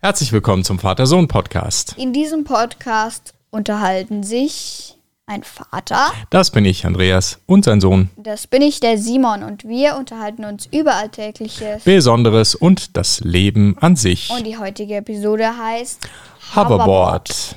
Herzlich willkommen zum Vater-Sohn-Podcast. In diesem Podcast unterhalten sich ein Vater, Das bin ich, Andreas, und sein Sohn. das bin ich, der Simon, und wir unterhalten uns über Alltägliches. Besonderes und das Leben an sich. Und die heutige Episode heißt Hoverboard.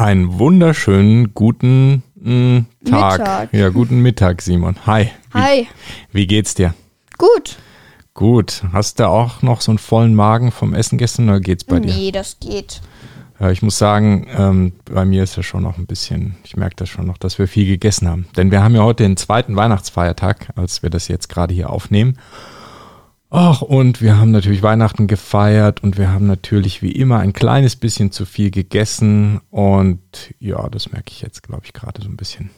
Einen wunderschönen guten mm, Tag. Mittag. Ja, guten Mittag, Simon. Hi. Wie, Hi, Wie geht's dir? gut. Gut. Hast du auch noch so einen vollen Magen vom Essen gestern oder geht's bei dir? Nee, das geht. Ja, ich muss sagen, ähm, bei mir ist das schon noch ein bisschen, ich merke das schon noch, dass wir viel gegessen haben. Denn wir haben ja heute den zweiten Weihnachtsfeiertag, als wir das jetzt gerade hier aufnehmen. Ach, und wir haben natürlich Weihnachten gefeiert und wir haben natürlich wie immer ein kleines bisschen zu viel gegessen. Und ja, das merke ich jetzt, glaube ich, gerade so ein bisschen.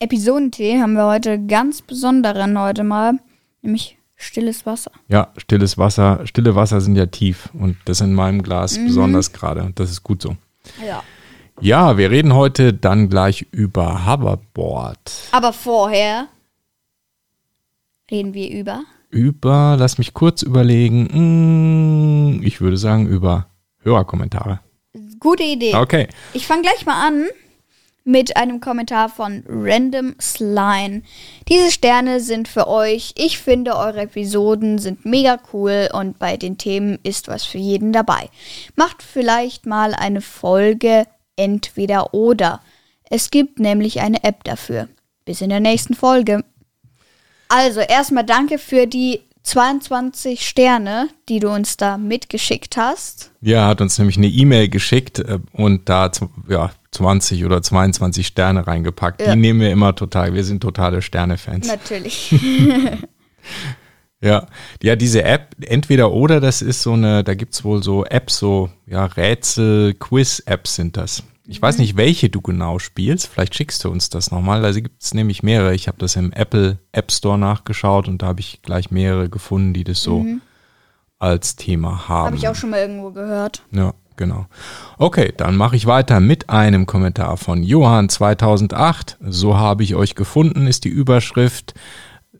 Episodentee haben wir heute ganz besonderen heute mal, nämlich stilles Wasser. Ja, stilles Wasser, stille Wasser sind ja tief und das in meinem Glas besonders gerade. Und das ist gut so. Ja. Ja, wir reden heute dann gleich über Hoverboard. Aber vorher reden wir über über, lass mich kurz überlegen, mm, ich würde sagen über Hörerkommentare. gute Idee. Okay. Ich fange gleich mal an mit einem Kommentar von Random Slime. Diese Sterne sind für euch. Ich finde, eure Episoden sind mega cool und bei den Themen ist was für jeden dabei. Macht vielleicht mal eine Folge entweder oder. Es gibt nämlich eine App dafür. Bis in der nächsten Folge. Also erstmal danke für die 22 Sterne, die du uns da mitgeschickt hast. Ja, hat uns nämlich eine E-Mail geschickt äh, und da ja, 20 oder 22 Sterne reingepackt. Ja. Die nehmen wir immer total. Wir sind totale Sterne-Fans. Natürlich. Ja. ja, diese App, entweder oder, das ist so eine, da gibt's wohl so Apps, so ja, Rätsel, Quiz-Apps sind das. Ich weiß nicht, welche du genau spielst. Vielleicht schickst du uns das nochmal. Also gibt's nämlich mehrere. Ich habe das im Apple App Store nachgeschaut und da habe ich gleich mehrere gefunden, die das so als Thema haben. Habe ich auch schon mal irgendwo gehört. Ja, genau. Okay, dann mache ich weiter mit einem Kommentar von Johann 2008. So habe ich euch gefunden, ist die Überschrift.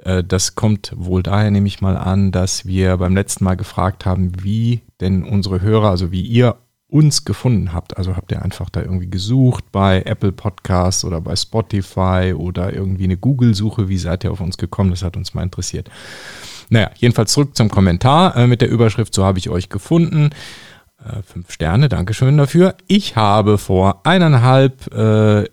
Äh, Das kommt wohl daher, nehme ich mal an, dass wir beim letzten Mal gefragt haben, wie denn unsere Hörer, also wie ihr uns gefunden habt. Also habt ihr einfach da irgendwie gesucht bei Apple Podcasts oder bei Spotify oder irgendwie eine Google-Suche. Wie seid ihr auf uns gekommen? Das hat uns mal interessiert. Naja, jedenfalls zurück zum Kommentar äh, mit der Überschrift, so habe ich euch gefunden. Äh, fünf Sterne, Dankeschön dafür. Ich habe vor eineinhalb äh,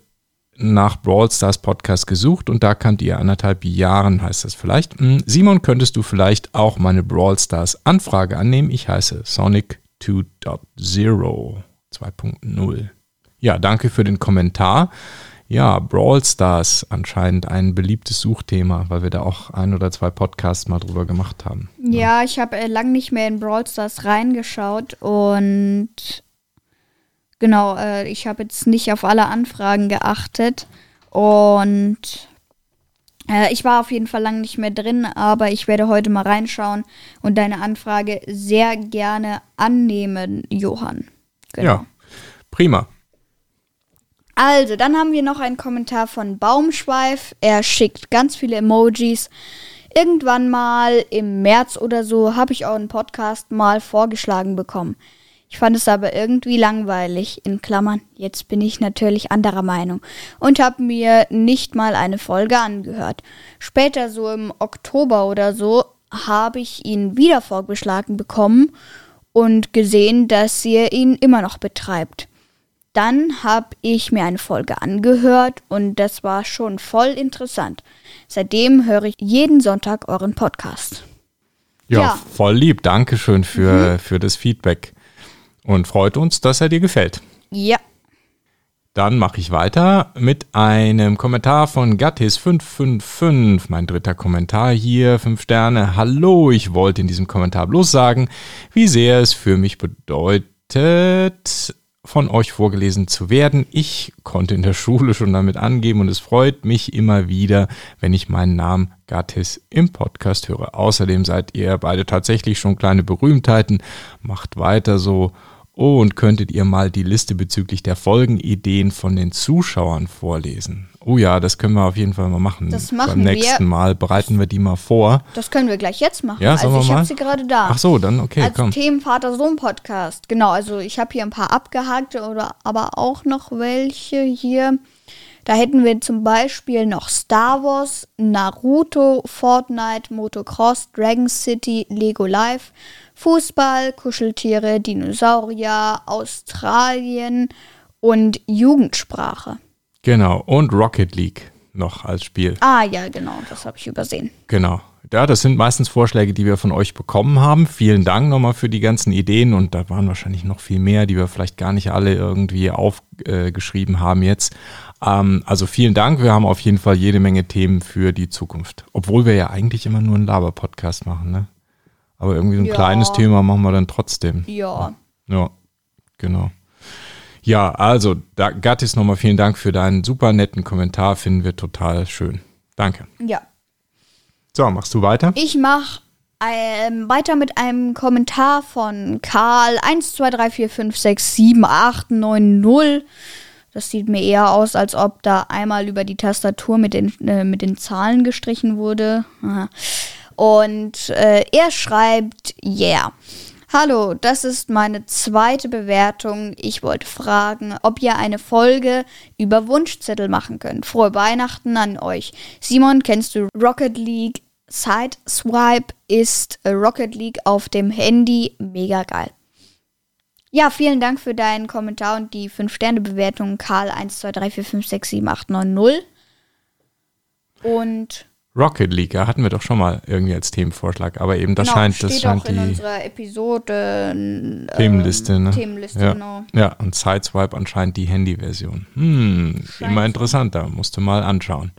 nach Brawl Stars Podcast gesucht und da kannt ihr anderthalb Jahren, heißt das vielleicht. Hm, Simon, könntest du vielleicht auch meine Brawl Stars Anfrage annehmen? Ich heiße Sonic 2.0 2.0. Ja, danke für den Kommentar. Ja, Brawl Stars anscheinend ein beliebtes Suchthema, weil wir da auch ein oder zwei Podcasts mal drüber gemacht haben. Ja, ich habe äh, lang nicht mehr in Brawl Stars reingeschaut und genau, äh, ich habe jetzt nicht auf alle Anfragen geachtet und äh, ich war auf jeden Fall lang nicht mehr drin, aber ich werde heute mal reinschauen und deine Anfrage sehr gerne annehmen, Johann. Genau. Ja, prima. Also, dann haben wir noch einen Kommentar von Baumschweif. Er schickt ganz viele Emojis. Irgendwann mal im März oder so habe ich euren Podcast mal vorgeschlagen bekommen. Ich fand es aber irgendwie langweilig. In Klammern, jetzt bin ich natürlich anderer Meinung. Und habe mir nicht mal eine Folge angehört. Später, so im Oktober oder so, habe ich ihn wieder vorgeschlagen bekommen und gesehen, dass ihr ihn immer noch betreibt. Dann habe ich mir eine Folge angehört und das war schon voll interessant. Seitdem höre ich jeden Sonntag euren Podcast. Ja, Ja. voll lieb. Dankeschön für, für das Feedback. Und freut uns, dass er dir gefällt. Ja, Dann mache ich weiter mit einem Kommentar von Gattis555. Mein dritter Kommentar hier, fünf Sterne. Hallo, ich wollte in diesem Kommentar bloß sagen, wie sehr es für mich bedeutet, von euch vorgelesen zu werden. Ich konnte in der Schule schon damit angeben und es freut mich immer wieder, wenn ich meinen Namen Gattis im Podcast höre. Außerdem seid ihr beide tatsächlich schon kleine Berühmtheiten. Macht weiter so. Oh, und könntet ihr mal die Liste bezüglich der Folgenideen von den Zuschauern vorlesen? Oh ja, das können wir auf jeden Fall mal machen. Das machen Beim nächsten wir. Mal bereiten wir die mal vor. Das können wir gleich jetzt machen. Ja, also wir ich habe sie gerade da. Ach so, dann okay, Als komm. Themen Vater-Sohn-Podcast. Genau, also ich habe hier ein paar abgehakt oder aber auch noch welche hier. Da hätten wir zum Beispiel noch Star Wars, Naruto, Fortnite, Motocross, Dragon City, Lego Live, Fußball, Kuscheltiere, Dinosaurier, Australien und Jugendsprache. Genau. Und Rocket League noch als Spiel. Ah ja, genau, das habe ich übersehen. Genau. Ja, das sind meistens Vorschläge, die wir von euch bekommen haben. Vielen Dank nochmal für die ganzen Ideen und da waren wahrscheinlich noch viel mehr, die wir vielleicht gar nicht alle irgendwie aufgeschrieben haben jetzt. Ähm, also vielen Dank. Wir haben auf jeden Fall jede Menge Themen für die Zukunft. Obwohl wir ja eigentlich immer nur einen Laber-Podcast machen, ne? Aber irgendwie so ein Ja. kleines Thema machen wir dann trotzdem. Ja. Ja, genau. Ja, also, da, Gattis, nochmal vielen Dank für deinen super netten Kommentar. Finden wir total schön. Danke. Ja. So, machst du weiter? Ich mache ähm, weiter mit einem Kommentar von Karl 1, 2, 3, 4, 5, 6, 7, 8, 9, 0. Das sieht mir eher aus, als ob da einmal über die Tastatur mit den, äh, mit den Zahlen gestrichen wurde. Aha. Und äh, er schreibt, yeah. Hallo, das ist meine zweite Bewertung. Ich wollte fragen, ob ihr eine Folge über Wunschzettel machen könnt. Frohe Weihnachten an euch. Simon, kennst du Rocket League? Sideswipe ist äh, Rocket League auf dem Handy. Mega geil. Ja, vielen Dank für deinen Kommentar und die 5-Sterne-Bewertung Karl 1, 2, 3, 4, 5, 6, 7, 8, 9, 0. Und Rocket League, ja, hatten wir doch schon mal irgendwie als Themenvorschlag, aber eben das genau, scheint, das scheint auch in die unserer Episode ähm, Themenliste, ne? Themenliste, ja. genau. Ja, und Sideswipe anscheinend die Handy-Version. Hm, immer interessant, da musst du mal anschauen.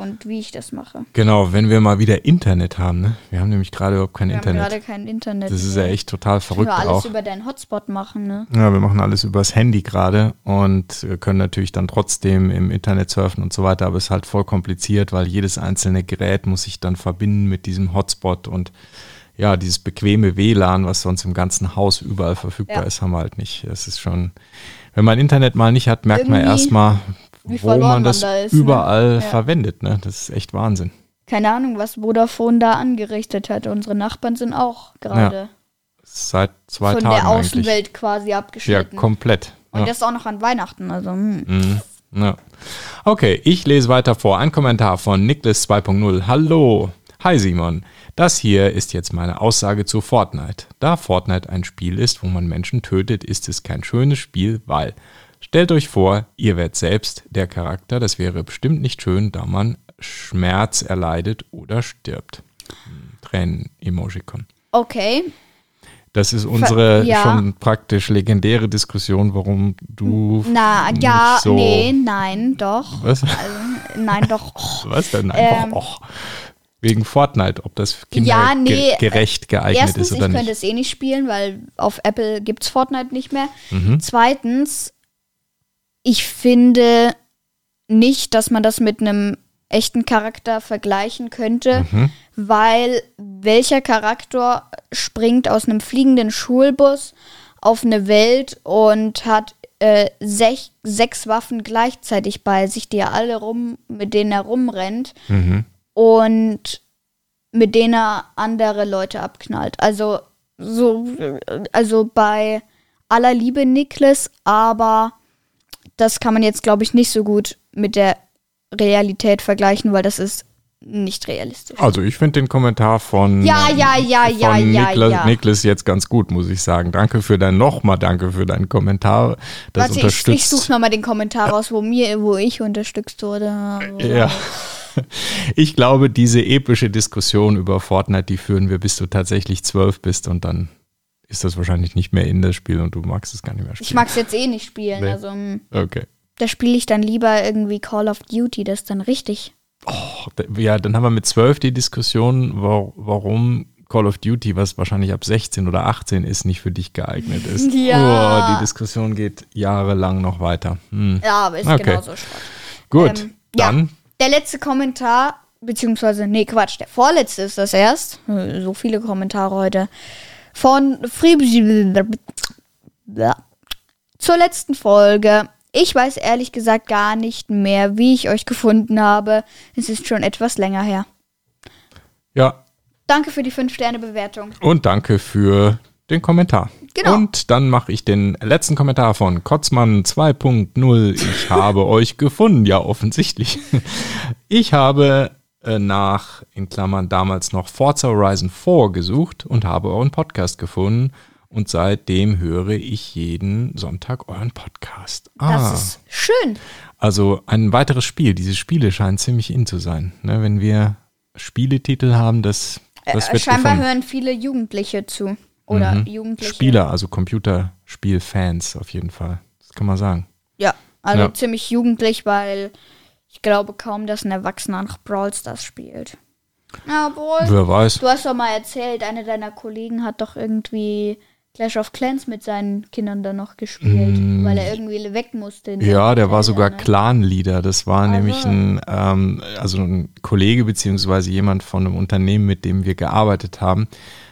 Und wie ich das mache. Genau, wenn wir mal wieder Internet haben, ne? Wir haben nämlich gerade überhaupt kein Wir haben Internet. gerade kein Internet. Das ist ja echt total Können verrückt wir alles auch. über deinen Hotspot machen, ne? Ja, wir machen alles übers Handy gerade und wir können natürlich dann trotzdem im Internet surfen und so weiter, aber es ist halt voll kompliziert, weil jedes einzelne Gerät muss sich dann verbinden mit diesem Hotspot und ja, dieses bequeme WLAN, was sonst im ganzen Haus überall verfügbar Ja. ist, haben wir halt nicht. Es ist schon, wenn man Internet mal nicht hat, merkt man Irgendwie, erstmal, wie wo verloren man man das da ist, ne? überall Ja. verwendet. Ne? Das ist echt Wahnsinn. Keine Ahnung, was Vodafone da angerichtet hat. Unsere Nachbarn sind auch gerade Seit zwei von Tagen der eigentlich. Außenwelt quasi Ja, abgeschnitten. komplett. Und ja. das auch noch an Weihnachten. Also, hm. Mhm. Ja. Okay, ich lese weiter vor. Ein Kommentar von Niklas 2.0. Hallo. Hi Simon. Das hier ist jetzt meine Aussage zu Fortnite. Da Fortnite ein Spiel ist, wo man Menschen tötet, ist es kein schönes Spiel, weil stellt euch vor, ihr werdet selbst der Charakter. Das wäre bestimmt nicht schön, da man Schmerz erleidet oder stirbt. Hm, Tränen-Emojicon. Okay. Das ist unsere ja. schon praktisch legendäre Diskussion, warum du Na, ja, so nee, nein, doch. Was? Also, nein, doch. Oh. Was denn? Ähm, Einfach och. Wegen Fortnite, ob das Ja, nee, kindergerecht geeignet Erstens, ist ich oder könnte nicht. es eh nicht spielen, weil auf Apple gibt es Fortnite nicht mehr. Mhm. Zweitens, ich finde nicht, dass man das mit einem echten Charakter vergleichen könnte, Mhm. weil welcher Charakter springt aus einem fliegenden Schulbus auf eine Welt und hat äh, sech, sechs Waffen gleichzeitig bei sich, die er alle rum, mit denen er rumrennt Mhm. und mit denen er andere Leute abknallt. Also so, also bei aller Liebe Niklas, aber das kann man jetzt, glaube ich, nicht so gut mit der Realität vergleichen, weil das ist nicht realistisch. Also ich finde den Kommentar von, Ja, ja, ja, von ja, ja, Niklas, ja. Niklas jetzt ganz gut, muss ich sagen. Danke für dein, nochmal danke für deinen Kommentar. Das Warte, ich, ich unterstützt. suche nochmal den Kommentar raus, wo mir, wo ich unterstützt wurde. ja. Ich glaube, diese epische Diskussion über Fortnite, die führen wir, bis du tatsächlich zwölf bist und dann ist das wahrscheinlich nicht mehr in das Spiel und du magst es gar nicht mehr spielen. Ich mag es jetzt eh nicht spielen, Nee. also hm, Okay. da spiele ich dann lieber irgendwie Call of Duty, das ist dann richtig. Oh, ja, dann haben wir mit zwölf die Diskussion, wa- warum Call of Duty, was wahrscheinlich ab 16 oder 18 ist, nicht für dich geeignet ist. Ja. Oh, die Diskussion geht jahrelang noch weiter. Hm. Ja, aber ist Okay. genauso Schrott. Gut, Ähm, dann. Ja, der letzte Kommentar, beziehungsweise, nee, Quatsch, der vorletzte ist das erst. Äh, So viele Kommentare heute. Von. Zur letzten Folge. Ich weiß ehrlich gesagt gar nicht mehr, wie ich euch gefunden habe. Es ist schon etwas länger her. Ja, Danke für die 5-Sterne-Bewertung. und danke für den Kommentar. Genau. Und dann mache ich den letzten Kommentar von Kotzmann 2.0. Ich habe euch gefunden. Ja, offensichtlich. Ich habe nach, in Klammern damals noch Forza Horizon 4 gesucht und habe euren Podcast gefunden. Und seitdem höre ich jeden Sonntag euren Podcast. Das Ah, ist schön. also ein weiteres Spiel. Diese Spiele scheinen ziemlich in zu sein. Ne, wenn wir Spieletitel haben, das, das Äh, wird scheinbar gefunden. hören viele Jugendliche zu. Oder Jugendliche. Spieler, also Computerspielfans auf jeden Fall. Das kann man sagen. Ja, also Ja. ziemlich jugendlich, weil ich glaube kaum, dass ein Erwachsener noch Brawl Stars spielt. Obwohl, Wer weiß. du hast doch mal erzählt, einer deiner Kollegen hat doch irgendwie Clash of Clans mit seinen Kindern dann noch gespielt, weil er irgendwie weg musste. in Mm. Ja, der war sogar ne? Clan-Leader. Das war nämlich ein, ähm, also ein Kollege beziehungsweise jemand von einem Unternehmen, mit dem wir gearbeitet haben.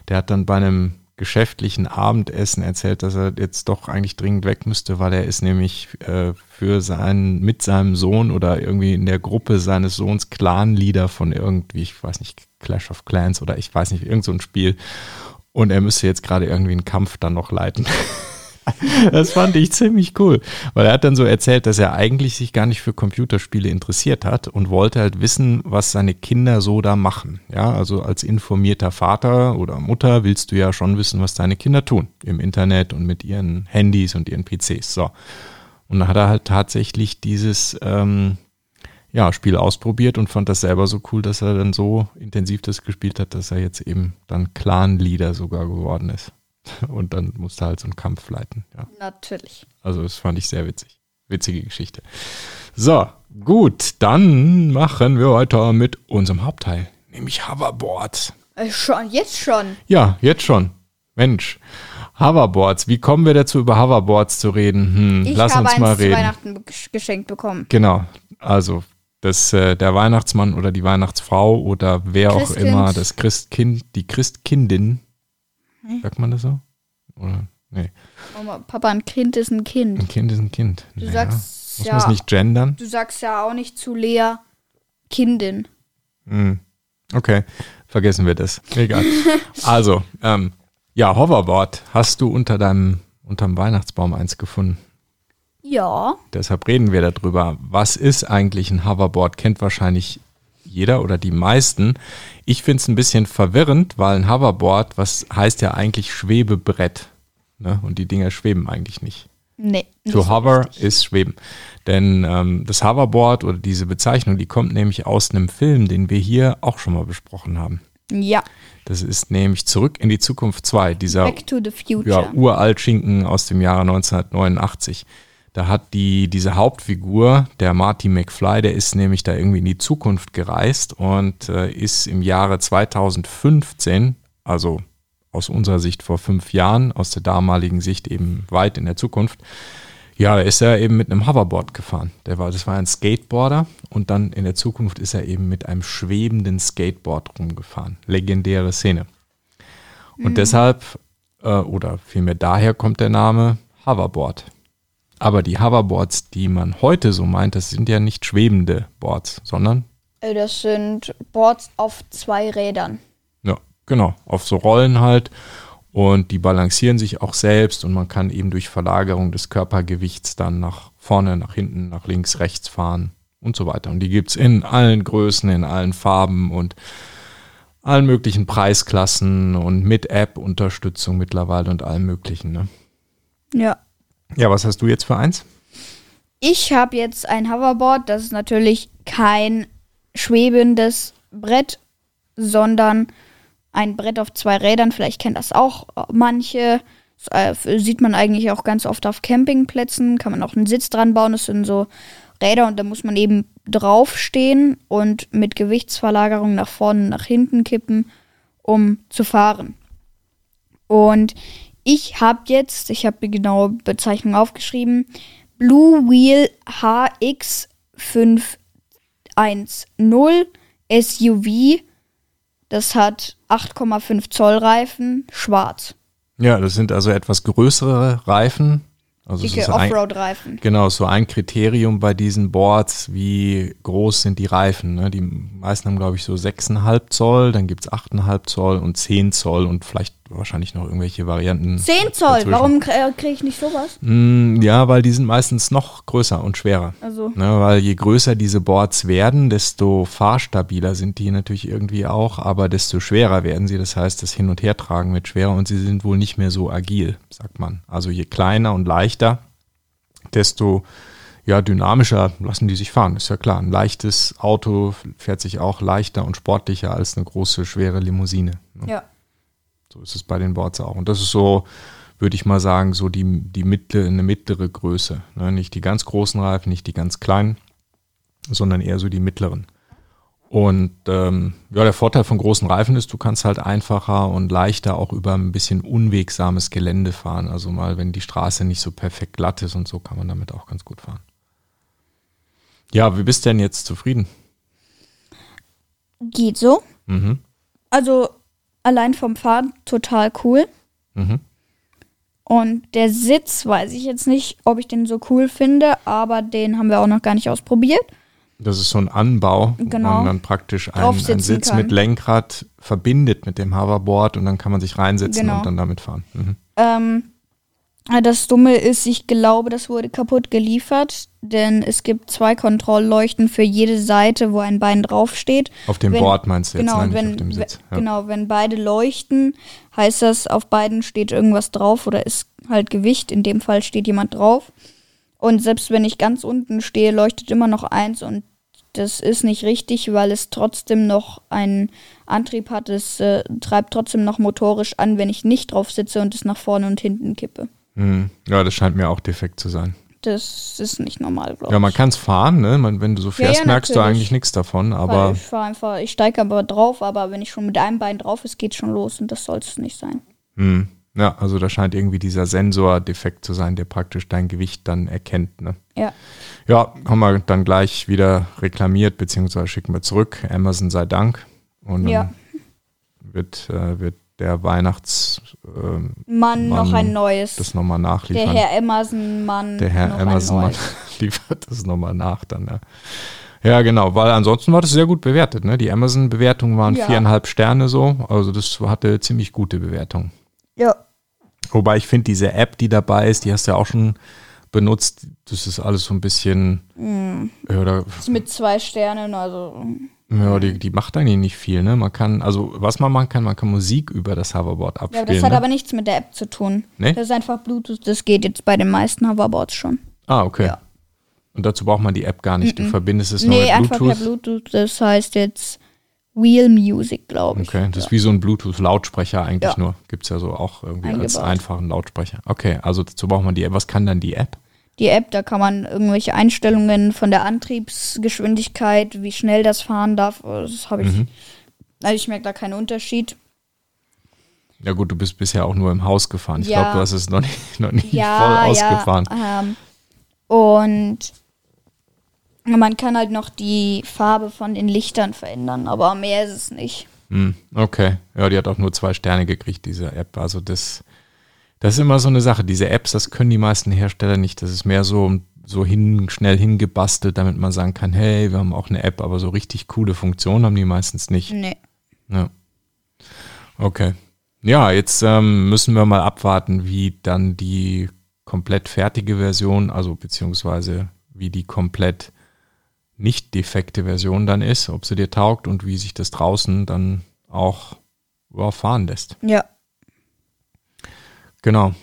Der hat dann bei einem geschäftlichen Abendessen erzählt, dass er jetzt doch eigentlich dringend weg müsste, weil er ist nämlich äh, für seinen, mit seinem Sohn oder irgendwie in der Gruppe seines Sohns Clan-Leader von irgendwie, ich weiß nicht, Clash of Clans oder ich weiß nicht, irgend so ein Spiel. Und er müsste jetzt gerade irgendwie einen Kampf dann noch leiten. Das fand ich ziemlich cool, weil er hat dann so erzählt, dass er eigentlich sich gar nicht für Computerspiele interessiert hat und wollte halt wissen, was seine Kinder so da machen. Ja, also als informierter Vater oder Mutter willst du ja schon wissen, was deine Kinder tun im Internet und mit ihren Handys und ihren PCs. So. Und dann hat er halt tatsächlich dieses ähm, ja, Spiel ausprobiert und fand das selber so cool, dass er dann so intensiv das gespielt hat, dass er jetzt eben dann Clan-Leader sogar geworden ist. Und dann musste halt so einen Kampf leiten. Ja. Natürlich. Also das fand ich sehr witzig. Witzige Geschichte. So, gut, dann machen wir weiter mit unserem Hauptteil, nämlich Hoverboards. Äh, schon, jetzt schon. Ja, jetzt schon. Mensch, Hoverboards. Wie kommen wir dazu, über Hoverboards zu reden? Hm, Ich lass habe uns mal reden. Weihnachten ges- geschenkt bekommen. Genau. Also das, äh, der Weihnachtsmann oder die Weihnachtsfrau oder wer auch Christkind. immer, das Christkind, die Christkindin. Sagt man das so? Oder? Nee. Mama, Papa, ein Kind ist ein Kind. Ein Kind ist ein Kind. Du Naja, sagst Muss ja, man es nicht gendern? du sagst ja auch nicht zu Lea Kindin. Hm. Okay, vergessen wir das. Egal. also, ähm, ja, Hoverboard. Hast du unter deinem unterm Weihnachtsbaum eins gefunden? Ja. Deshalb reden wir darüber. Was ist eigentlich ein Hoverboard? Kennt wahrscheinlich jeder oder die meisten. Ich finde es ein bisschen verwirrend, weil ein Hoverboard, was heißt ja eigentlich Schwebebrett. Ne? Und die Dinger schweben eigentlich nicht. Nee. To so hover richtig. ist schweben. Denn ähm, das Hoverboard oder diese Bezeichnung, die kommt nämlich aus einem Film, den wir hier auch schon mal besprochen haben. Ja. Das ist nämlich Zurück in die Zukunft 2, dieser Back to the Future. ja, uralt Schinken aus dem Jahre 1989. Da hat die, diese Hauptfigur, der Marty McFly, der ist nämlich da irgendwie in die Zukunft gereist und äh, ist im Jahre 2015, also aus unserer Sicht vor fünf Jahren, aus der damaligen Sicht eben weit in der Zukunft, ja, da ist er eben mit einem Hoverboard gefahren. Der war, das war ein Skateboarder und dann in der Zukunft ist er eben mit einem schwebenden Skateboard rumgefahren. Legendäre Szene. Und deshalb, äh, oder vielmehr daher kommt der Name Hoverboard. Aber die Hoverboards, die man heute so meint, das sind ja nicht schwebende Boards, sondern, Äh, Das sind Boards auf zwei Rädern. ja, genau, auf so Rollen halt. Und die balancieren sich auch selbst und man kann eben durch Verlagerung des Körpergewichts dann nach vorne, nach hinten, nach links, rechts fahren und so weiter. Und die gibt's in allen Größen, in allen Farben und allen möglichen Preisklassen und mit App-Unterstützung mittlerweile und allem möglichen. Ne? Ja. Ja, was hast du jetzt für eins? Ich habe jetzt ein Hoverboard. Das ist natürlich kein schwebendes Brett, sondern ein Brett auf zwei Rädern. Vielleicht kennt das auch manche. Das äh, sieht man eigentlich auch ganz oft auf Campingplätzen. Kann man auch einen Sitz dran bauen. Das sind so Räder und da muss man eben draufstehen und mit Gewichtsverlagerung nach vorne, nach hinten kippen um zu fahren. Und ich habe jetzt, ich habe die genaue Bezeichnung aufgeschrieben, Blue Wheel HX510 SUV. Das hat 8,5 Zoll Reifen, schwarz. Ja, das sind also etwas größere Reifen. Also Dicke Offroad-Reifen. genau, so ein Kriterium bei diesen Boards, wie groß sind die Reifen. Ne? Die meisten haben, glaube ich, so 6,5 Zoll, dann gibt es 8,5 Zoll und 10 Zoll und vielleicht wahrscheinlich noch irgendwelche Varianten. 10 Zoll, dazwischen. warum kriege ich nicht sowas? Mm, Ja, weil die sind meistens noch größer und schwerer. Also, Ne, weil je größer diese Boards werden, desto fahrstabiler sind die natürlich irgendwie auch, aber desto schwerer werden sie. Das heißt, das Hin- und Hertragen wird schwerer und sie sind wohl nicht mehr so agil, sagt man. Also je kleiner und leichter, desto ja, dynamischer lassen die sich fahren. Ist ja klar. Ein leichtes Auto fährt sich auch leichter und sportlicher als eine große, schwere Limousine. Ne? ja. So ist es bei den Boards auch. Und das ist so, würde ich mal sagen, so die, die mittlere, eine mittlere Größe. Ne? Nicht die ganz großen Reifen, nicht die ganz kleinen, sondern eher so die mittleren. Und ähm, ja, der Vorteil von großen Reifen ist, du kannst halt einfacher und leichter auch über ein bisschen unwegsames Gelände fahren. Also mal, wenn die Straße nicht so perfekt glatt ist und so, kann man damit auch ganz gut fahren. Ja, wie bist du denn jetzt zufrieden? Geht so. Mhm. Also, allein vom Fahren total cool. Mhm. Und der Sitz weiß ich jetzt nicht, ob ich den so cool finde, aber den haben wir auch noch gar nicht ausprobiert. Das ist so ein Anbau, wo Genau. man dann praktisch einen, einen Sitz kann. mit Lenkrad verbindet mit dem Hoverboard und dann kann man sich reinsetzen Genau. und dann damit fahren. Mhm. Ähm, das Dumme ist, ich glaube, das wurde kaputt geliefert, denn es gibt zwei Kontrollleuchten für jede Seite, wo ein Bein draufsteht. Auf dem Wenn- Board meinst du jetzt, Genau, nein, wenn, auf dem Sitz. we- genau, wenn beide leuchten, heißt das, auf beiden steht irgendwas drauf oder ist halt Gewicht. In dem Fall steht jemand drauf. Und selbst wenn ich ganz unten stehe, leuchtet immer noch eins und das ist nicht richtig, weil es trotzdem noch einen Antrieb hat. Es äh, treibt trotzdem noch motorisch an, wenn ich nicht drauf sitze und es nach vorne und hinten kippe. Mhm. Ja, das scheint mir auch defekt zu sein. Das ist nicht normal, glaube Ja, man ich. kann es fahren, ne? Man, wenn du so fährst, ja, merkst du eigentlich nichts davon, Weil aber ich fahre einfach, ich steige aber drauf, aber wenn ich schon mit einem Bein drauf ist, geht schon los und das soll es nicht sein. hm, ja, also da scheint irgendwie dieser Sensor defekt zu sein, der praktisch dein Gewicht dann erkennt, ne? Ja. Ja, haben wir dann gleich wieder reklamiert, beziehungsweise schicken wir zurück. Amazon sei Dank. Und dann Ja. wird, äh, wird der Weihnachts ähm, noch ein neues. das nochmal Der nachliefern. Herr. Der Herr noch Amazon ein Mann neues. liefert das nochmal nach dann, ja. Ja, genau, weil ansonsten war das sehr gut bewertet. Ne? Die Amazon-Bewertungen waren Ja. viereinhalb Sterne so, also das hatte ziemlich gute Bewertung. Ja. Wobei ich finde, diese App, die dabei ist, die hast du ja auch schon benutzt, das ist alles so ein bisschen, da, Ist mit zwei Sternen, also. Ja die, die macht eigentlich nicht viel. Ne? Man kann, also was man machen kann, man kann Musik über das Hoverboard Ja, abspielen. aber das hat ne? aber nichts mit der App zu tun. Nee? Das ist einfach Bluetooth, das geht jetzt bei den meisten Hoverboards schon. ah, okay. Ja. Und dazu braucht man die App gar nicht. Du verbindest es nur Nee, mit einfach Bluetooth. per Bluetooth. Das heißt jetzt Wheel Music, glaube ich. Okay, das ist wie so ein Bluetooth-Lautsprecher eigentlich Ja. nur. Gibt es ja so auch irgendwie als Eingebaut. einfachen Lautsprecher. Okay, also dazu braucht man die App. Was kann dann die App? Die App, da kann man irgendwelche Einstellungen von der Antriebsgeschwindigkeit, wie schnell das fahren darf. Das habe ich. Mhm. Also ich merke da keinen Unterschied. Ja gut, du bist bisher auch nur im Haus gefahren. Ich Ja. glaube, du hast es noch nicht, noch nicht ja, voll ausgefahren. Ja, ähm, und man kann halt noch die Farbe von den Lichtern verändern, aber mehr ist es nicht. Hm, okay. Ja, die hat auch nur zwei Sterne gekriegt, diese App. Also das, das ist immer so eine Sache. Diese Apps, das können die meisten Hersteller nicht. Das ist mehr so, so hin, schnell hingebastelt, damit man sagen kann, hey, wir haben auch eine App, aber so richtig coole Funktionen haben die meistens nicht. Nee. Ja. Okay. Ja, jetzt ähm, müssen wir mal abwarten, wie dann die komplett fertige Version, also beziehungsweise wie die komplett nicht defekte Version dann ist, ob sie dir taugt und wie sich das draußen dann auch ja, fahren lässt. Ja. Genau.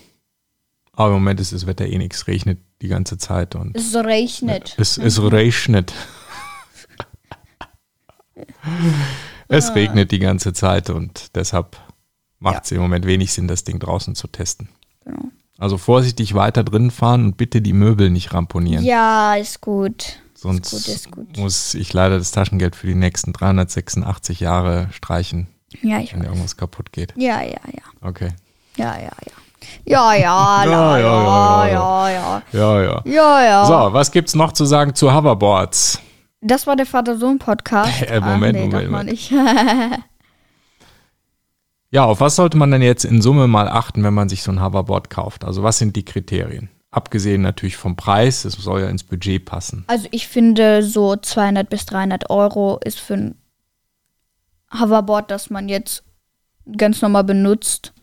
Aber im Moment ist das Wetter eh nichts, regnet die ganze Zeit und Es regnet. es, es regnet. es regnet die ganze Zeit und deshalb macht es im Moment wenig Sinn, das Ding draußen zu testen. Genau. Also vorsichtig weiter drin fahren und bitte die Möbel nicht ramponieren. Ja, ist gut. Sonst ist gut, ist gut. muss ich leider das Taschengeld für die nächsten 386 Jahre streichen. Ja, ich wenn weiß. irgendwas kaputt geht. Ja, ja, ja. Okay. Ja, ja, ja. Ja, ja, Ja, ja, ja, ja, ja, ja, ja. Ja. So, was gibt's noch zu sagen zu Hoverboards? Das war der Vater-Sohn-Podcast. Äh, Moment, ah, nee, Moment, Moment. nicht. Ja, auf was sollte man denn jetzt in Summe mal achten, wenn man sich so ein Hoverboard kauft? Also was sind die Kriterien? Abgesehen natürlich vom Preis, es soll ja ins Budget passen. Also ich finde, so 200 bis 300 Euro ist für ein Hoverboard, das man jetzt ganz normal benutzt,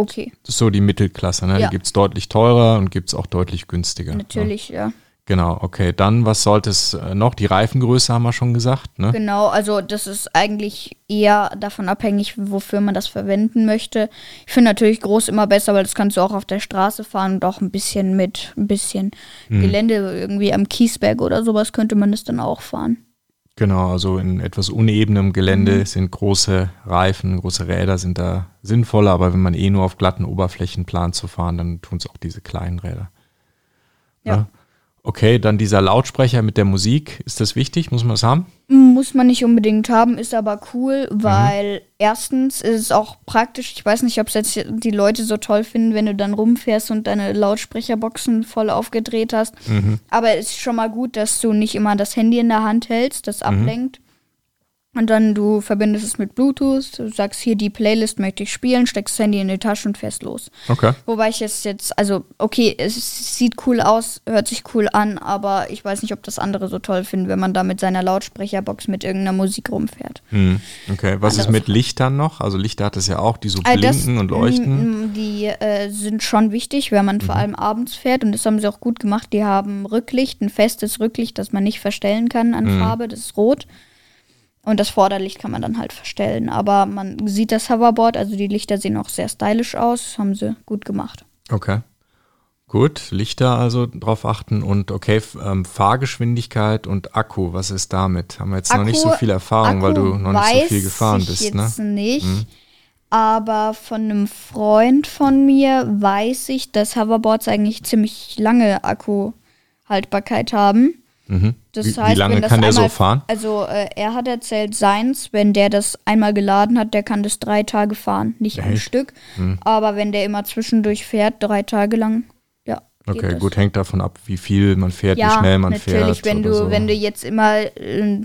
okay. Das ist so die Mittelklasse, ne? Ja. Die gibt's deutlich teurer und gibt's auch deutlich günstiger. Natürlich, ja. Ne? Genau, okay. Dann, was sollte es äh, noch? Die Reifengröße haben wir schon gesagt, ne? Genau, also das ist eigentlich eher davon abhängig, wofür man das verwenden möchte. Ich finde natürlich groß immer besser, weil das kannst du auch auf der Straße fahren und auch ein bisschen mit ein bisschen Mhm. Gelände irgendwie am Kiesberg oder sowas könnte man das dann auch fahren. Genau, also in etwas unebenem Gelände Mhm. sind große Reifen, große Räder sind da sinnvoller, aber wenn man eh nur auf glatten Oberflächen plant zu fahren, dann tun es auch diese kleinen Räder. Ja. Ne? Okay, dann dieser Lautsprecher mit der Musik, ist das wichtig? Muss man das haben? Muss man nicht unbedingt haben, ist aber cool, Mhm. weil erstens ist es auch praktisch. Ich weiß nicht, ob es jetzt die Leute so toll finden, wenn du dann rumfährst und deine Lautsprecherboxen voll aufgedreht hast. Mhm. Aber es ist schon mal gut, dass du nicht immer das Handy in der Hand hältst, das Mhm. Und dann du verbindest es mit Bluetooth, du sagst hier die Playlist möchte ich spielen, steckst das Handy in die Tasche und fährst los. Okay. Wobei ich es jetzt, also okay, es sieht cool aus, hört sich cool an, aber ich weiß nicht, ob das andere so toll finden, wenn man da mit seiner Lautsprecherbox mit irgendeiner Musik rumfährt. Hm. Okay, was ist Andere mit Lichtern noch? Also Lichter hat es ja auch, die so Also das, blinken und leuchten. mm, Die äh, sind schon wichtig, wenn man vor allem abends fährt und das haben sie auch gut gemacht. Die haben Rücklicht, ein festes Rücklicht, das man nicht verstellen kann an Farbe, das ist rot. Und das Vorderlicht kann man dann halt verstellen. Aber man sieht das Hoverboard, also die Lichter sehen auch sehr stylisch aus, haben sie gut gemacht. Okay. Gut, Lichter also drauf achten und okay, ähm, Fahrgeschwindigkeit und Akku, was ist damit? Haben wir jetzt noch nicht so Akku- viel Erfahrung, weil du Akku noch nicht so viel gefahren bist, ne? jetzt nicht. Aber von einem Freund von mir weiß ich, dass Hoverboards eigentlich ziemlich lange Akkuhaltbarkeit haben. Mhm. Das wie, heißt, wie lange wenn das kann der so einmal- fahren? Also äh, er hat erzählt, seins, wenn der das einmal geladen hat, der kann das drei Tage fahren. Nicht Echt? Stück, aber wenn der immer zwischendurch fährt, drei Tage lang, ja. Okay, gut, hängt davon ab, wie viel man fährt, wie Ja, schnell man natürlich, fährt. wenn oder du, so. wenn du jetzt immer, äh,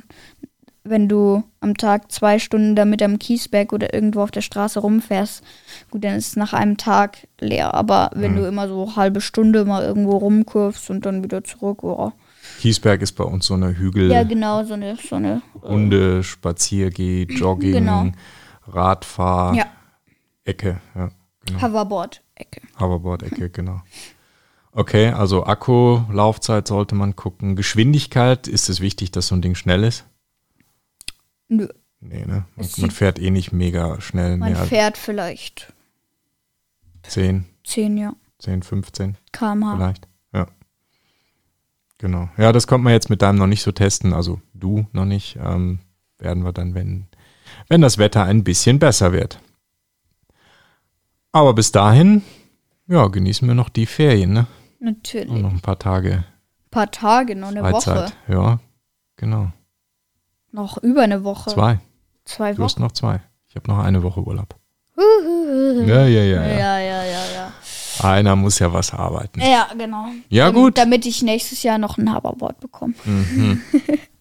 wenn du am Tag zwei Stunden damit am Kiesberg oder irgendwo auf der Straße rumfährst, gut, dann ist es nach einem Tag leer. Aber wenn Mhm. du immer so halbe Stunde mal irgendwo rumkurvst und dann wieder zurück, oh. Kiesberg ist bei uns so eine Hügel, ja genau, so eine, so eine Runde, Spaziergeh, Jogging, Genau. Radfahr, ja, Ecke, ja, genau. Hoverboard-Ecke. Hoverboard-Ecke, genau. Okay, also Akku, Laufzeit sollte man gucken. Geschwindigkeit, ist es wichtig, dass so ein Ding schnell ist? Nö, Nee, ne? Man, man fährt eh nicht mega schnell, man fährt vielleicht 10, 10 ja, 10, 15 km/h. vielleicht. Ja. Genau. Ja, das kommt man jetzt mit deinem noch nicht so testen, also du noch nicht. Ähm, werden wir dann, wenn, wenn das Wetter ein bisschen besser wird. Aber bis dahin, ja, genießen wir noch die Ferien, ne? Natürlich. Und noch ein paar Tage Ein paar Tage, noch eine Freizeit. Woche. Ja, genau. Noch über eine Woche. Zwei. Zwei Du hast Wochen. noch zwei. Ich habe noch eine Woche Urlaub. Ja, ja, ja, ja. Ja, ja, ja, ja. Einer muss ja was arbeiten. Ja, genau. Ja, Dam- gut. Damit ich nächstes Jahr noch ein Hoverboard bekomme. Mhm.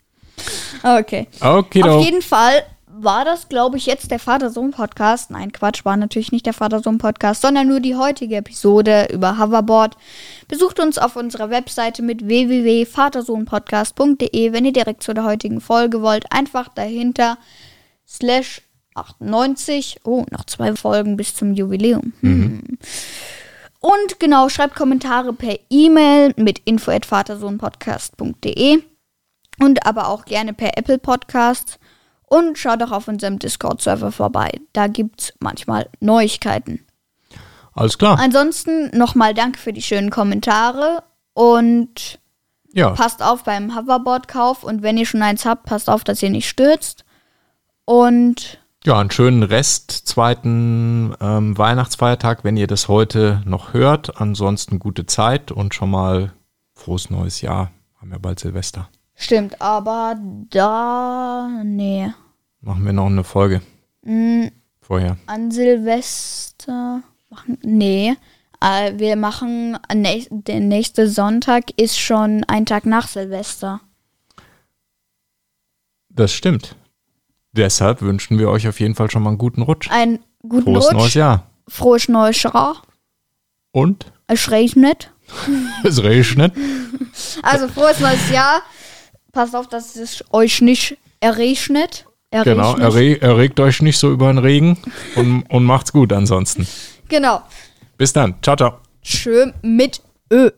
okay. Okay, Auf jeden Fall war das, glaube ich, jetzt der Vater-Sohn-Podcast. Nein, Quatsch, war natürlich nicht der Vater-Sohn-Podcast, sondern nur die heutige Episode über Hoverboard. Besucht uns auf unserer Webseite mit www.vatersohnpodcast.de, wenn ihr direkt zu der heutigen Folge wollt. Einfach dahinter slash 98. Oh, noch zwei Folgen bis zum Jubiläum. Hm. Und genau, schreibt Kommentare per E-Mail mit info@vatersohnpodcast.de und aber auch gerne per Apple Podcast und schaut auch auf unserem Discord-Server vorbei. Da gibt's manchmal Neuigkeiten. Alles klar. Ansonsten nochmal danke für die schönen Kommentare und Ja, passt auf beim Hoverboard-Kauf und wenn ihr schon eins habt, passt auf, dass ihr nicht stürzt. Und ja, einen schönen Rest, zweiten ähm, Weihnachtsfeiertag, wenn ihr das heute noch hört. Ansonsten gute Zeit und schon mal frohes neues Jahr. Haben wir bald Silvester. stimmt, aber da. Nee. Machen wir noch eine Folge. Vorher. An Silvester machen. Nee. Äh, wir machen. näch- Der nächste Sonntag ist schon ein Tag nach Silvester. Das stimmt. Deshalb wünschen wir euch auf jeden Fall schon mal einen guten Rutsch. Einen guten Frohes neues Rutsch. Jahr. Frohes neues Jahr. Und Es regnet. es regnet. Also frohes neues Jahr. Passt auf, dass es euch nicht erregnet. Genau, Erregnet. erre erregt euch nicht so über den Regen und, und macht's gut ansonsten. Genau. Bis dann. Ciao, ciao. Schön mit Ö.